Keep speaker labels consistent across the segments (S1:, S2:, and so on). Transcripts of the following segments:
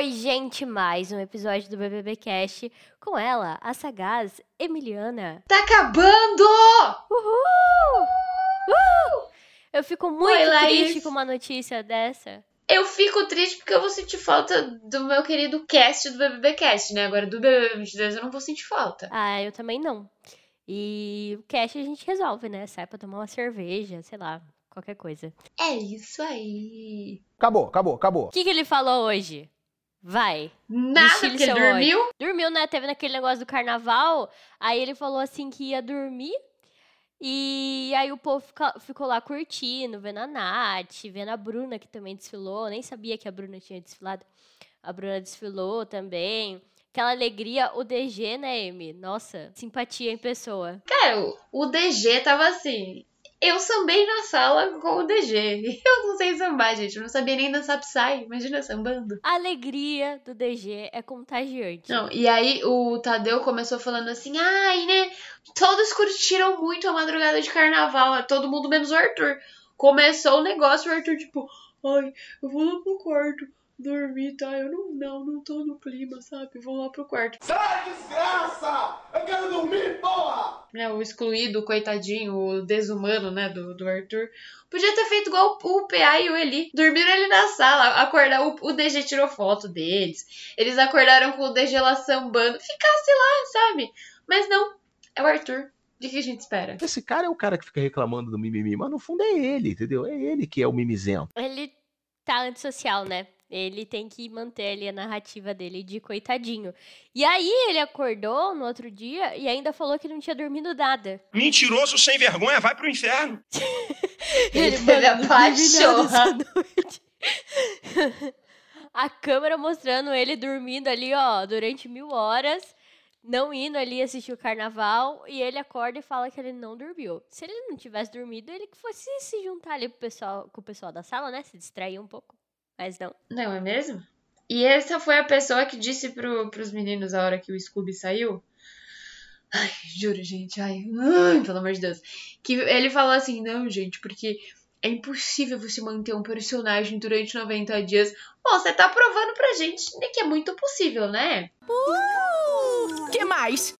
S1: Oi, gente, mais um episódio do BBB Cast com ela, a sagaz Emiliana.
S2: Tá acabando!
S1: Uhul! Uhul! Eu fico muito
S2: Oi, Laís.
S1: triste com uma notícia dessa.
S2: Eu fico triste porque eu vou sentir falta do meu querido cast do BBB Cast, né? Agora do BBB 22 eu não vou sentir falta.
S1: Ah, eu também não. E o cast a gente resolve, né? Sai pra tomar uma cerveja, sei lá, qualquer coisa.
S2: É isso aí.
S3: Acabou, acabou, acabou.
S1: O que, que ele falou hoje? Vai.
S2: Nada, porque ele dormiu.
S1: Dormiu, né? Teve naquele negócio do carnaval. Aí ele falou assim que ia dormir. E aí o povo fica- ficou lá curtindo, vendo a Nath, vendo a Bruna, que também desfilou. Nem sabia que a Bruna tinha desfilado. A Bruna desfilou também. Aquela alegria, o DG, né, Amy? Nossa, simpatia em pessoa.
S2: Cara, o- o DG tava assim. Eu sambei na sala com o DG. Eu não sei sambar, gente. Eu não sabia nem dançar Psy. Imagina sambando.
S1: A alegria do DG é contagiante.
S2: Não, e aí o Tadeu começou falando assim, ai, né? Todos curtiram muito a madrugada de carnaval, todo mundo menos o Arthur. Começou o negócio, o Arthur, tipo, ai, eu vou lá pro quarto dormir, tá? Eu não, não, não tô no clima, sabe? Vou lá pro quarto.
S4: Sai, desgraça! Eu quero dormir, porra!
S2: Né, o excluído, coitadinho, o desumano, né, do, do Arthur. Podia ter feito igual o, o PA e o Eli. Dormiram ele na sala, acordar, o, o DG tirou foto deles. Eles acordaram com o DG lá sambando. Ficasse lá, sabe? Mas não, é o Arthur. De que a gente espera?
S5: Esse cara é o cara que fica reclamando do mimimi, mas no fundo é ele, entendeu? É ele que é o mimizento.
S1: Ele tá antissocial, né? Ele tem que manter ali a narrativa dele de coitadinho. E aí ele acordou no outro dia e ainda falou que não tinha dormido nada.
S4: Mentiroso sem vergonha, vai pro inferno.
S2: Ele teve a
S1: noite." a câmera mostrando ele dormindo ali, ó, durante mil horas, não indo ali assistir o carnaval, e ele acorda e fala que ele não dormiu. Se ele não tivesse dormido, ele que fosse se juntar ali pro pessoal, com o pessoal da sala, né? Se distrair um pouco. Mas não.
S2: Não é mesmo? E essa foi a pessoa que disse pro, pros meninos a hora que o Scooby saiu. Ai, juro, gente, ai, ai, pelo amor de Deus. Que ele falou assim: não, gente, porque é impossível você manter um personagem durante 90 dias. Bom, você tá provando pra gente que é muito possível, né?
S6: que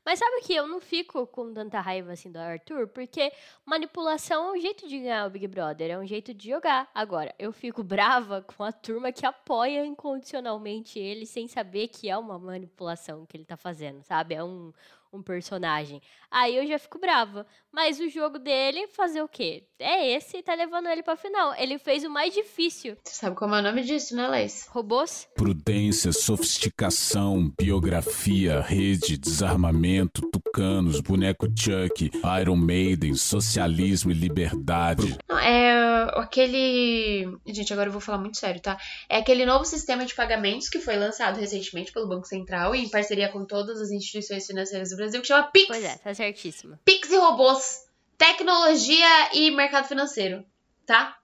S1: Mas sabe que eu não fico com tanta raiva assim do Arthur, porque manipulação é um jeito de ganhar o Big Brother, é um jeito de jogar. Agora, eu fico brava com a turma que apoia incondicionalmente ele sem saber que é uma manipulação que ele tá fazendo, sabe? É um, um personagem. Aí eu já fico brava. Mas o jogo dele, fazer o quê? É esse e tá levando ele pra final. Ele fez o mais difícil.
S2: Você sabe como é o nome disso, né, Leis?
S1: Robôs?
S7: Prudência, sofisticação, biografia, rede, desarmamento, tucanos, boneco Chuck, Iron Maiden, socialismo e liberdade.
S2: Não, é aquele. Gente, agora eu vou falar muito sério, tá? É aquele novo sistema de pagamentos que foi lançado recentemente pelo Banco Central em parceria com todas as instituições financeiras do Brasil, que chama Pix.
S1: Pois é, tá certíssima.
S2: Pix e robôs, tecnologia e mercado financeiro, tá?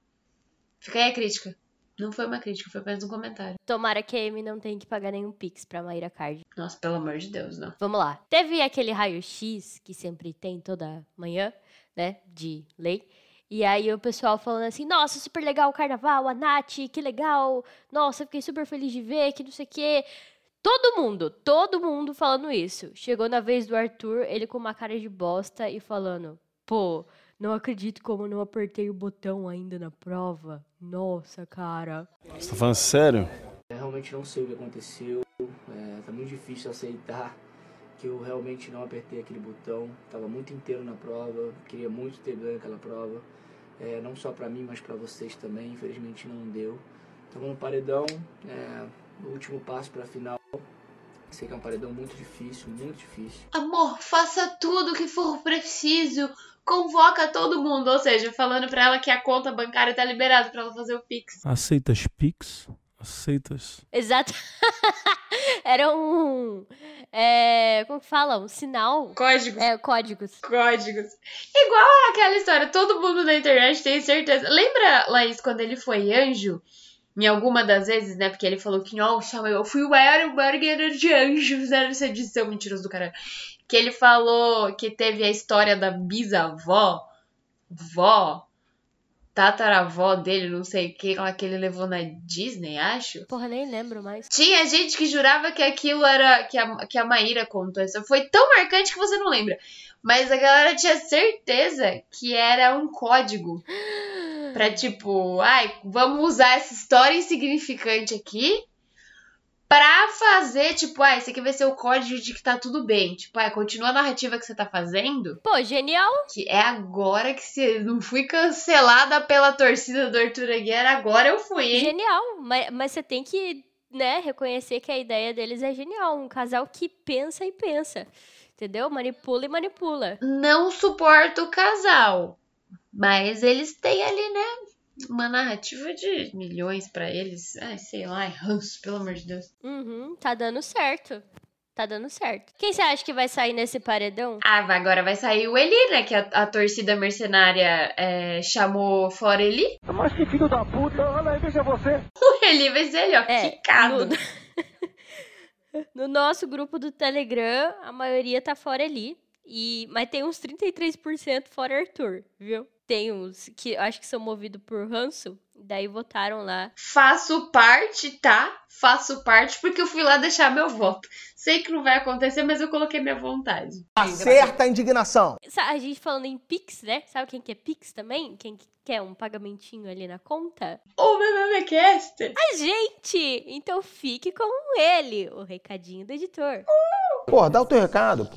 S2: Fica aí a crítica. Não foi uma crítica, foi apenas um comentário.
S1: Tomara que a Amy não tenha que pagar nenhum Pix pra Mayra Card.
S2: Nossa, pelo amor de Deus, não.
S1: Vamos lá. Teve aquele raio-x que sempre tem toda manhã, né? De lei. E aí o pessoal falando assim, nossa, super legal o carnaval, a Nath, que legal. Nossa, fiquei super feliz de ver, que não sei o quê. Todo mundo, todo mundo falando isso. Chegou na vez do Arthur, ele com uma cara de bosta e falando, pô, não acredito como eu não apertei o botão ainda na prova. Nossa, cara.
S8: Você tá falando sério?
S9: Eu realmente não sei o que aconteceu. É, tá muito difícil aceitar que eu realmente não apertei aquele botão. Tava muito inteiro na prova. Queria muito ter ganho aquela prova. É, não só pra mim, mas pra vocês também. Infelizmente não deu. Tava no paredão. É, o último passo pra final. Sei que é um paredão muito difícil, muito difícil.
S2: Amor, faça tudo o que for preciso. Convoca todo mundo. Ou seja, falando pra ela que a conta bancária tá liberada pra ela fazer o Pix.
S8: Aceita as Pix? Aceitas.
S1: Exato. Era um. É, como que fala? Um sinal.
S2: Códigos.
S1: É, códigos.
S2: Códigos. Igual aquela história, todo mundo na internet tem certeza. Lembra, Laís, quando ele foi anjo? Em alguma das vezes, né? Porque ele falou que, nossa, eu fui o maior burger de anjos nessa edição. Mentiroso do caralho. Que ele falou que teve a história da bisavó, vó, tataravó dele, não sei o que, lá que ele levou na Disney, acho.
S1: Porra, nem lembro mais.
S2: Tinha gente que jurava que aquilo era. que a, que a Maíra contou. Isso foi tão marcante que você não lembra. Mas a galera tinha certeza que era um código. Pra tipo, ai, vamos usar essa história insignificante aqui pra fazer, tipo, ah, esse aqui vai ser o código de que tá tudo bem. Tipo, ah, continua a narrativa que você tá fazendo.
S1: Pô, genial.
S2: Que é agora que você não fui cancelada pela torcida do Arthur Aguiar, agora eu fui, hein?
S1: Genial. Mas, mas você tem que, né, reconhecer que a ideia deles é genial. Um casal que pensa e pensa. Entendeu? Manipula e manipula.
S2: Não suporto o casal. Mas eles têm ali, né? Uma narrativa de milhões pra eles. Ai, sei lá, é ranço, pelo amor de Deus.
S1: Uhum, tá dando certo. Tá dando certo. Quem você acha que vai sair nesse paredão?
S2: Ah, agora vai sair o Eli, né? Que a, a torcida mercenária é, chamou fora Eli.
S4: Mas que filho da puta, olha aí, veja você.
S2: O Eli vai ser ali, ó,
S1: É,
S2: quicado.
S1: no- No nosso grupo do Telegram, a maioria tá fora ali. E, mas tem uns 33% fora Arthur, viu? Tem uns que acho que são movidos por ranço. Daí votaram lá.
S2: Faço parte, tá? Faço parte porque eu fui lá deixar meu voto. Sei que não vai acontecer, mas eu coloquei minha vontade.
S3: Acerta a indignação.
S1: A gente falando em Pix, né? Sabe quem quer Pix também? Quem que quer um pagamentinho ali na conta?
S2: O BBBcast.
S1: A gente! Então fique com ele, o recadinho do editor.
S3: Pô, dá o teu recado, pô.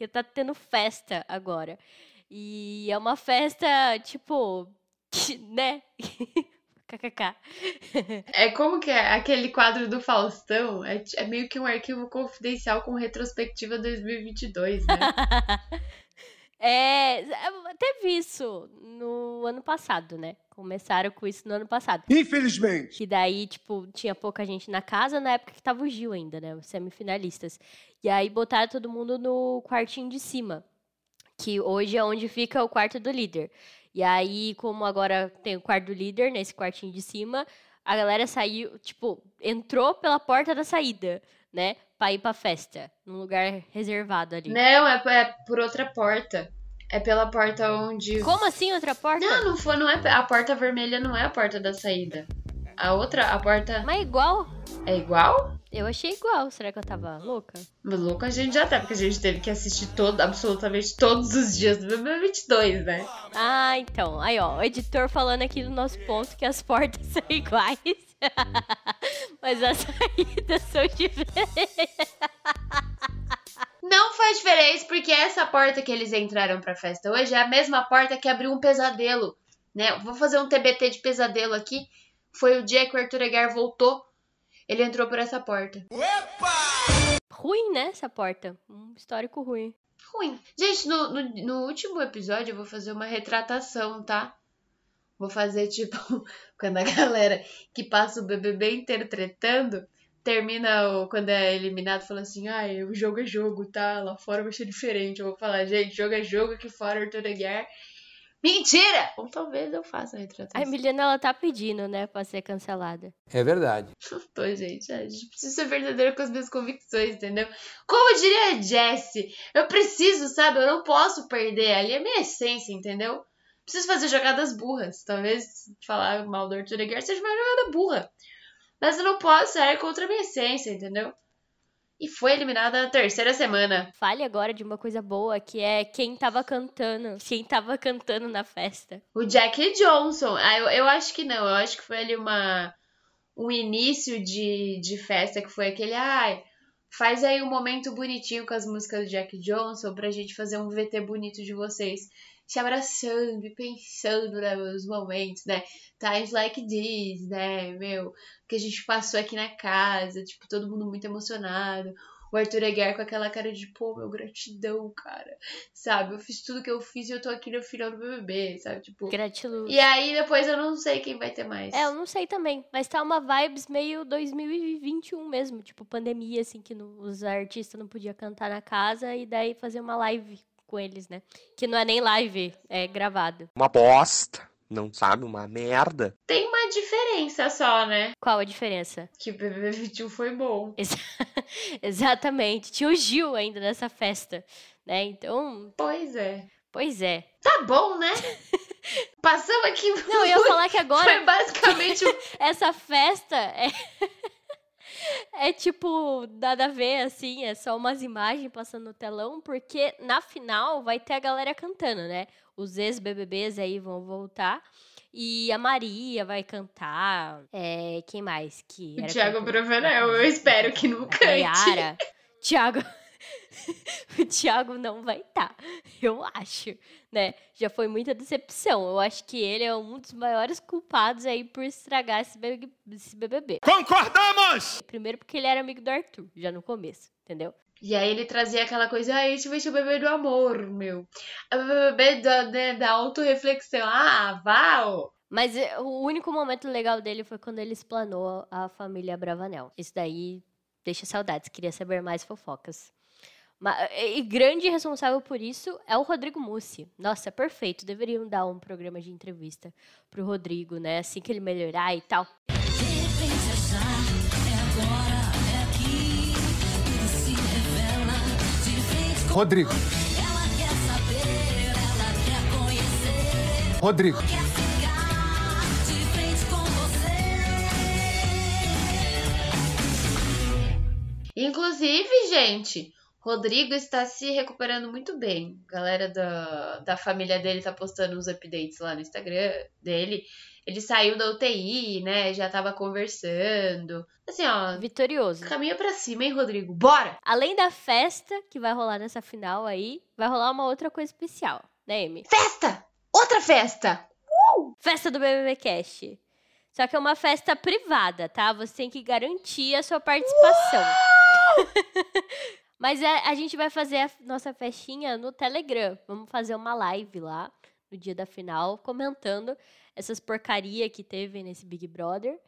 S1: Porque tá tendo festa agora. E é uma festa, tipo, né? KKK.
S2: É como que é aquele quadro do Faustão? É, é meio que um arquivo confidencial com retrospectiva 2022, né?
S1: É, teve isso no ano passado, né? Começaram com isso no ano passado.
S4: Infelizmente.
S1: Que daí, tipo, tinha pouca gente na casa, na época que tava o Gil ainda, né? Os semifinalistas. E aí botaram todo mundo no quartinho de cima. Que hoje é onde fica o quarto do líder. E aí, como agora tem o quarto do líder nesse quartinho de cima, a galera saiu, tipo, entrou pela porta da saída, né? Pra ir pra festa. Num lugar reservado ali.
S2: Não, é, é por outra porta. É pela porta onde.
S1: Como assim outra porta?
S2: Não, não foi, não é. A porta vermelha não é a porta da saída. A outra, a porta.
S1: Mas é igual.
S2: É igual?
S1: Eu achei igual. Será que eu tava louca?
S2: Mas louco a gente já tá, porque a gente teve que assistir todo, absolutamente todos os dias do BB22, né?
S1: Ah, então. Aí, ó, o editor falando aqui no nosso ponto que as portas são iguais. Mas as saídas são diferentes.
S2: Não faz diferença, porque essa porta que eles entraram pra festa hoje é a mesma porta que abriu um pesadelo, né? Vou fazer um TBT de pesadelo aqui. Foi o dia que o Arthur Aguiar voltou. Ele entrou por essa porta.
S1: Ruim, né, essa porta? Um histórico ruim.
S2: Ruim. Gente, no, no, no último episódio eu vou fazer uma retratação, tá? Vou fazer tipo quando a galera que passa o BBB inteiro tretando termina o, quando é eliminado falando assim, ai, o jogo é jogo, tá? Lá fora vai ser diferente. Eu vou falar, gente, jogo é jogo, aqui fora Arthur Aguiar Mentira! Ou talvez eu faça a
S1: A
S2: retratação.
S1: Emiliana, ela tá pedindo, né, pra ser cancelada.
S5: É verdade.
S2: Tô, gente. A gente precisa ser verdadeiro com as minhas convicções, entendeu? Como diria a Jessie, eu preciso, sabe? Eu não posso perder. Ali é a minha essência, entendeu? Preciso fazer jogadas burras. Talvez falar mal do Arthur Aguiar seja uma jogada burra. Mas eu não posso sair contra a minha essência, entendeu? E foi eliminada na terceira semana.
S1: Fale agora de uma coisa boa, que é quem tava cantando. Quem tava cantando na festa.
S2: O Jack Johnson. Ah, eu, eu acho que não. Eu acho que foi ali uma, um início de, de festa que foi aquele. Ai, faz aí um momento bonitinho com as músicas do Jack Johnson pra gente fazer um VT bonito de vocês. Se abraçando e pensando né, nos momentos, né? Times like this, né, meu? Que a gente passou aqui na casa, tipo, todo mundo muito emocionado. O Arthur Aguiar com aquela cara de, pô, meu, gratidão, cara. Sabe? Eu fiz tudo que eu fiz e eu tô aqui no final do BBB, sabe? Tipo.
S1: Gratiluz.
S2: E aí depois eu não sei quem vai ter mais.
S1: É, eu não sei também, mas tá uma vibes meio 2021 mesmo, tipo pandemia, assim, que no- os artistas não podiam cantar na casa e daí fazer uma live com eles, né? Que não é nem live, é gravado.
S10: Uma bosta. Não sabe? Uma merda.
S2: Tem uma diferença só, né?
S1: Qual a diferença?
S2: Que o BBB 21 foi bom.
S1: Ex- Exatamente. Tinha o Gil ainda nessa festa, né? Então,
S2: Pois é.
S1: pois é.
S2: Tá bom, né? Passamos aqui.
S1: Não, eu ia falar que agora
S2: Foi basicamente o
S1: essa festa é é tipo nada a ver assim, é só umas imagens passando no telão, porque na final vai ter a galera cantando, né? Os ex-BBBs aí vão voltar. E a Maria vai cantar. É, quem mais que
S2: O
S1: era
S2: Thiago
S1: cantor?
S2: Bravanel, eu espero que não
S1: A
S2: cante.
S1: Nayara. Thiago. o Thiago não vai estar, eu acho, né? Já foi muita decepção. Eu acho que ele é um dos maiores culpados aí por estragar esse BBB.
S4: Concordamos!
S1: Primeiro porque ele era amigo do Arthur, já no começo, entendeu?
S2: E aí ele trazia aquela coisa, ah, esse vai ser o bebê do amor, meu. É o bebê da, da, da autorreflexão. Ah, Val!
S1: Mas eh, o único momento legal dele foi quando ele explanou a família Bravanel. Isso daí deixa saudades, queria saber mais fofocas. Ma- E grande responsável por isso é o Rodrigo Mussi. Nossa, perfeito. Deveriam dar um programa de entrevista pro Rodrigo, né? Assim que ele melhorar e tal.
S4: Rodrigo. Rodrigo.
S2: Inclusive, gente, Rodrigo está se recuperando muito bem. A galera da, da família dele tá postando uns updates lá no Instagram dele. Ele saiu da UTI, né? Já tava conversando. Assim, ó.
S1: Vitorioso.
S2: Caminha pra cima, hein, Rodrigo? Bora!
S1: Além da festa que vai rolar nessa final aí, vai rolar uma outra coisa especial, né, Amy?
S2: Festa! Outra festa!
S1: Festa do BBB Cast. Só que é uma festa privada, tá? Você tem que garantir a sua participação. Mas é, a gente vai fazer a nossa festinha no Telegram. Vamos fazer uma live lá no dia da final, comentando essas porcaria que teve nesse Big Brother.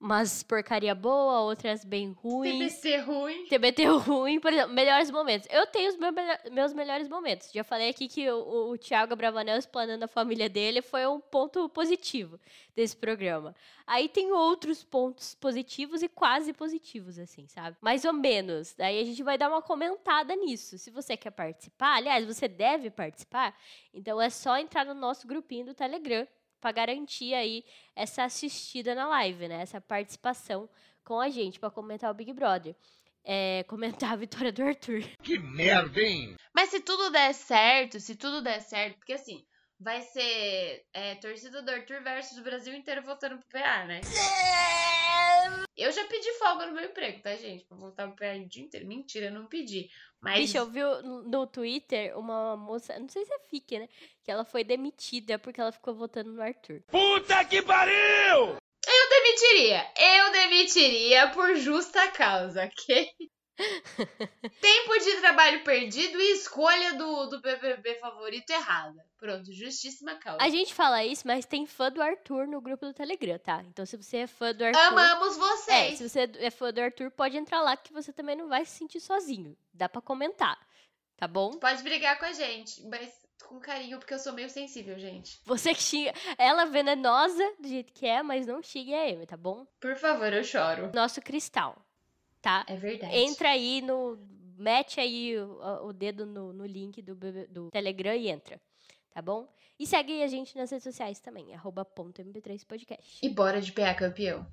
S1: Umas porcaria boa, outras bem ruins.
S2: TBT ruim.
S1: TBT ruim, por exemplo, melhores momentos. Eu tenho os meu- melho- meus melhores momentos. Já falei aqui que o, o, o Thiago Bravanel explanando a família dele foi um ponto positivo desse programa. Aí tem outros pontos positivos e quase positivos, assim, sabe? Mais ou menos. Daí a gente vai dar uma comentada nisso. Se você quer participar, aliás, você deve participar, então é só entrar no nosso grupinho do Telegram para garantir aí essa assistida na live, né? Essa participação com a gente para comentar o Big Brother. É, comentar a vitória do Arthur.
S4: Que merda, hein?
S2: Mas se tudo der certo, se tudo der certo, porque assim, vai ser é, torcida do Arthur versus o Brasil inteiro votando pro PA, né? Eu já pedi folga no meu emprego, tá, gente? Pra voltar pro PA o dia inteiro. Mentira, eu não pedi. Mas.
S1: Bicho, eu vi no no Twitter uma moça, não sei se é fique, né? Que ela foi demitida porque ela ficou votando no Arthur.
S4: Puta que pariu!
S2: Eu demitiria. Eu demitiria por justa causa, ok? Tempo de trabalho perdido e escolha do, do BBB favorito errada. Pronto, justíssima causa.
S1: A gente fala isso, mas tem fã do Arthur no grupo do Telegram, tá? Então se você é fã do Arthur.
S2: Amamos
S1: É,
S2: vocês.
S1: se você é fã do Arthur, pode entrar lá que você também não vai se sentir sozinho. Dá pra comentar, tá bom?
S2: Pode brigar com a gente, mas com carinho, porque eu sou meio sensível, gente.
S1: Você que xinga. Ela venenosa do jeito que é, mas não xingue a Amy, tá bom?
S2: Por favor, eu choro.
S1: Nosso cristal, tá?
S2: É verdade.
S1: Entra aí no. Mete aí o, o dedo no, no link do, do Telegram e entra, tá bom? E segue a gente nas redes sociais também, arroba ponto mp3podcast.
S2: E bora de PA campeão.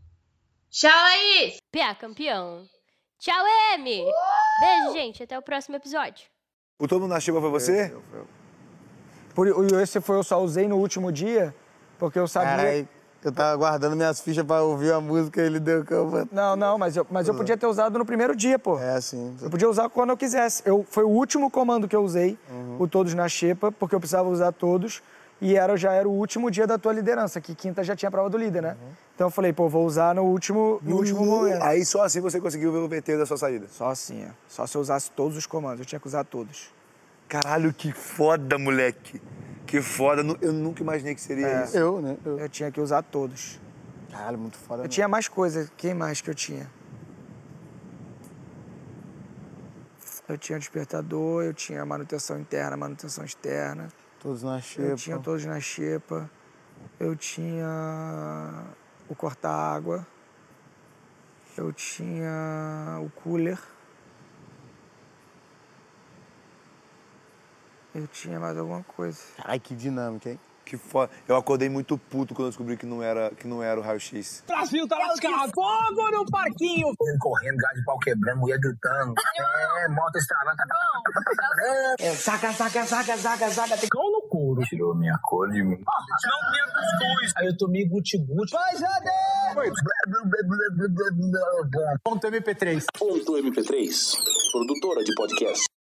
S2: Tchau, Laís!
S1: PA campeão. Tchau, Amy! Beijo, gente. Até o próximo episódio.
S11: O Todo na Chiba foi você?
S12: Por, e esse foi eu só usei no último dia, porque eu sabia.
S3: Carai, eu tava guardando minhas fichas pra ouvir a música e ele deu campo.
S12: Não, não, mas eu, mas eu podia ter usado no primeiro dia, pô.
S3: É, sim.
S12: Eu podia usar quando eu quisesse. Eu, foi o último comando que eu usei, o Todos na Xepa, porque eu precisava usar todos. E era, já era o último dia da tua liderança, que quinta já tinha a prova do líder, né? Então eu falei, pô, vou usar no último, no último momento.
S11: Aí só assim você conseguiu ver o VT da sua saída?
S12: Só assim, é. Só se eu usasse todos os comandos. Eu tinha que usar todos.
S11: Caralho, que foda, moleque. Que foda. Eu nunca imaginei que seria
S12: É.
S11: isso.
S3: Eu, né? Eu.
S12: Eu tinha que usar todos.
S3: Caralho, muito foda.
S12: Eu
S3: mesmo.
S12: tinha mais coisa. Quem mais que eu tinha? Eu tinha despertador, eu tinha manutenção interna, manutenção externa.
S3: Todos na xepa.
S12: Eu tinha todos na xepa. Eu tinha o corta-água. Eu tinha o cooler. Eu tinha mais alguma coisa.
S3: Ai, que dinâmica, hein?
S11: Que foda. Eu acordei muito puto quando eu descobri que não era, que não era o raio-x.
S4: Brasil tá lascado. Fogo no parquinho.
S13: correndo, gás de pau quebrando, mulher gritando. É, moto estralando. É, saca, saca, saca, saca, saca. Tem cão no couro. Tirou minha cor de mim. Não minha cuscuz. Aí eu tomei guti-guti. Vai, Jade!
S14: Ponto MP3. Ponto MP3, produtora de podcast.